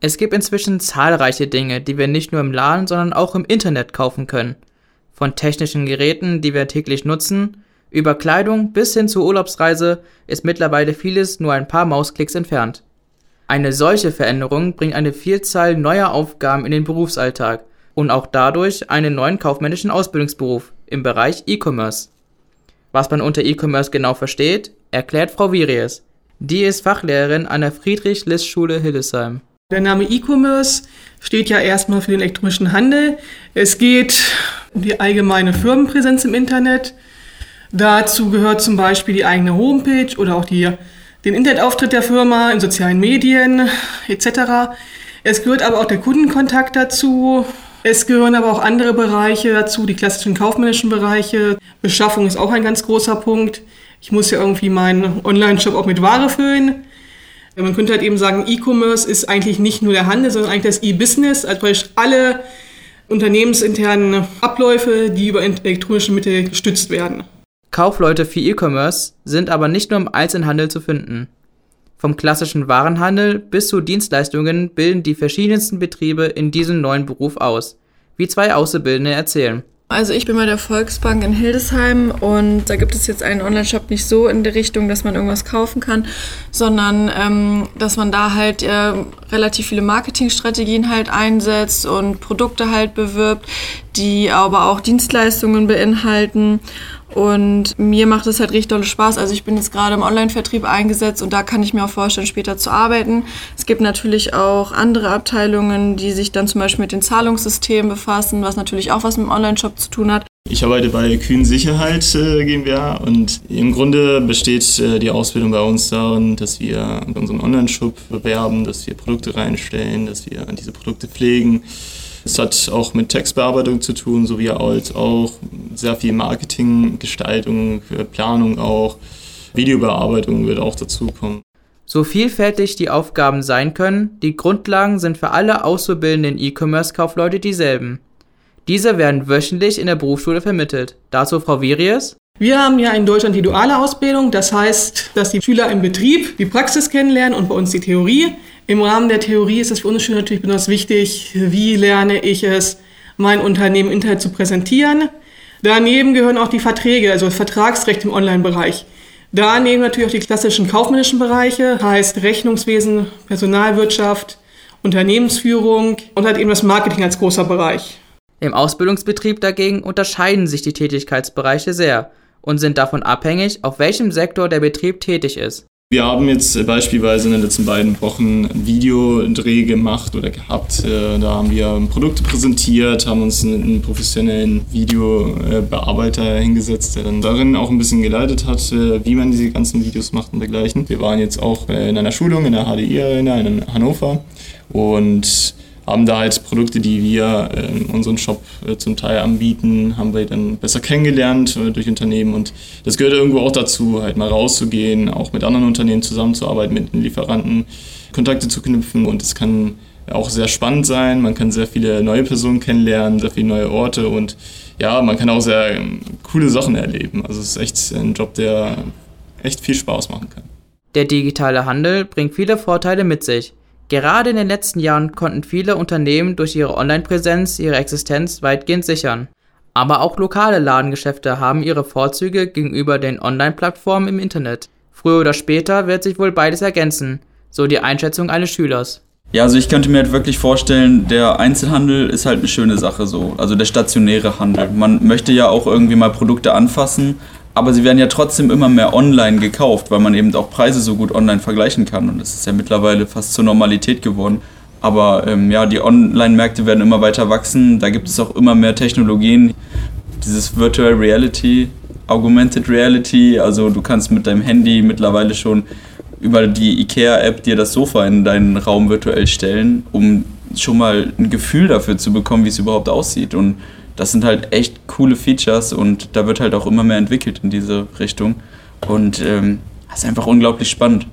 Es gibt inzwischen zahlreiche Dinge, die wir nicht nur im Laden, sondern auch im Internet kaufen können. Von technischen Geräten, die wir täglich nutzen, über Kleidung bis hin zur Urlaubsreise ist mittlerweile vieles nur ein paar Mausklicks entfernt. Eine solche Veränderung bringt eine Vielzahl neuer Aufgaben in den Berufsalltag und auch dadurch einen neuen kaufmännischen Ausbildungsberuf im Bereich E-Commerce. Was man unter E-Commerce genau versteht, erklärt Frau Viries. Die ist Fachlehrerin an der Friedrich-List-Schule Hildesheim. Der Name E-Commerce steht ja erstmal für den elektronischen Handel. Es geht um die allgemeine Firmenpräsenz im Internet. Dazu gehört zum Beispiel die eigene Homepage oder auch die, den Internetauftritt der Firma in sozialen Medien etc. Es gehört aber auch der Kundenkontakt dazu. Es gehören aber auch andere Bereiche dazu, die klassischen kaufmännischen Bereiche. Beschaffung ist auch ein ganz großer Punkt. Ich muss ja irgendwie meinen Online-Shop auch mit Ware füllen. Man könnte halt eben sagen, E-Commerce ist eigentlich nicht nur der Handel, sondern eigentlich das E-Business, also alle unternehmensinternen Abläufe, die über elektronische Mittel gestützt werden. Kaufleute für E-Commerce sind aber nicht nur im Einzelhandel zu finden. Vom klassischen Warenhandel bis zu Dienstleistungen bilden die verschiedensten Betriebe in diesem neuen Beruf aus, wie zwei Auszubildende erzählen. Also ich bin bei der Volksbank in Hildesheim und da gibt es jetzt einen Online-Shop nicht so in der Richtung, dass man irgendwas kaufen kann, sondern ähm, dass man da halt äh, relativ viele Marketingstrategien halt einsetzt und Produkte halt bewirbt, die aber auch Dienstleistungen beinhalten. Und mir macht es halt richtig dolle Spaß. Also ich bin jetzt gerade im Online-Vertrieb eingesetzt und da kann ich mir auch vorstellen, später zu arbeiten. Es gibt natürlich auch andere Abteilungen, die sich dann zum Beispiel mit den Zahlungssystemen befassen, was natürlich auch was mit dem Online-Shop zu tun hat. Ich arbeite bei Kühn Sicherheit äh, GmbH und im Grunde besteht äh, die Ausbildung bei uns darin, dass wir unseren Online-Shop bewerben, dass wir Produkte reinstellen, dass wir diese Produkte pflegen es hat auch mit Textbearbeitung zu tun, sowie als auch sehr viel Marketinggestaltung, Planung auch. Videobearbeitung wird auch dazukommen. So vielfältig die Aufgaben sein können, die Grundlagen sind für alle auszubildenden E-Commerce-Kaufleute dieselben. Diese werden wöchentlich in der Berufsschule vermittelt. Dazu Frau Viries. Wir haben ja in Deutschland die duale Ausbildung, das heißt, dass die Schüler im Betrieb die Praxis kennenlernen und bei uns die Theorie. Im Rahmen der Theorie ist es für uns Schüler natürlich besonders wichtig, wie lerne ich es, mein Unternehmen im Internet zu präsentieren. Daneben gehören auch die Verträge, also das Vertragsrecht im Online-Bereich. Daneben natürlich auch die klassischen kaufmännischen Bereiche, heißt Rechnungswesen, Personalwirtschaft, Unternehmensführung und halt eben das Marketing als großer Bereich. Im Ausbildungsbetrieb dagegen unterscheiden sich die Tätigkeitsbereiche sehr und sind davon abhängig, auf welchem Sektor der Betrieb tätig ist. Wir haben jetzt beispielsweise in den letzten beiden Wochen einen Videodreh gemacht oder gehabt. Äh, da haben wir Produkte präsentiert, haben uns einen professionellen Videobearbeiter hingesetzt, der dann darin auch ein bisschen geleitet hat, äh, wie man diese ganzen Videos macht und dergleichen. Wir waren jetzt auch äh, in einer Schulung in der HDI-Arena in Hannover und haben da halt Produkte, die wir in unserem Shop äh, zum Teil anbieten, haben wir dann besser kennengelernt äh, durch Unternehmen und das gehört irgendwo auch dazu, halt mal rauszugehen, auch mit anderen Unternehmen zusammenzuarbeiten, mit den Lieferanten Kontakte zu knüpfen und es kann auch sehr spannend sein, man kann sehr viele neue Personen kennenlernen, sehr viele neue Orte und ja, man kann auch sehr ähm, coole Sachen erleben. Also es ist echt ein Job, der echt viel Spaß machen kann. Der digitale Handel bringt viele Vorteile mit sich. Gerade in den letzten Jahren konnten viele Unternehmen durch ihre Online-Präsenz ihre Existenz weitgehend sichern. Aber auch lokale Ladengeschäfte haben ihre Vorzüge gegenüber den Online-Plattformen im Internet. Früher oder später wird sich wohl beides ergänzen, so die Einschätzung eines Schülers. Ja, also ich könnte mir halt wirklich vorstellen, der Einzelhandel ist halt eine schöne Sache so. Also der stationäre Handel. Man möchte ja auch irgendwie mal Produkte anfassen aber sie werden ja trotzdem immer mehr online gekauft, weil man eben auch Preise so gut online vergleichen kann. Und das ist ja mittlerweile fast zur Normalität geworden. Aber ähm, ja, die Online-Märkte werden immer weiter wachsen. Da gibt es auch immer mehr Technologien. Dieses Virtual Reality, Augmented Reality, also du kannst mit deinem Handy mittlerweile schon über die IKEA-App dir das Sofa in deinen Raum virtuell stellen, um schon mal ein Gefühl dafür zu bekommen, wie es überhaupt aussieht. Und das sind halt echt coole Features und da wird halt auch immer mehr entwickelt in diese Richtung. Und ähm, das ist einfach unglaublich spannend.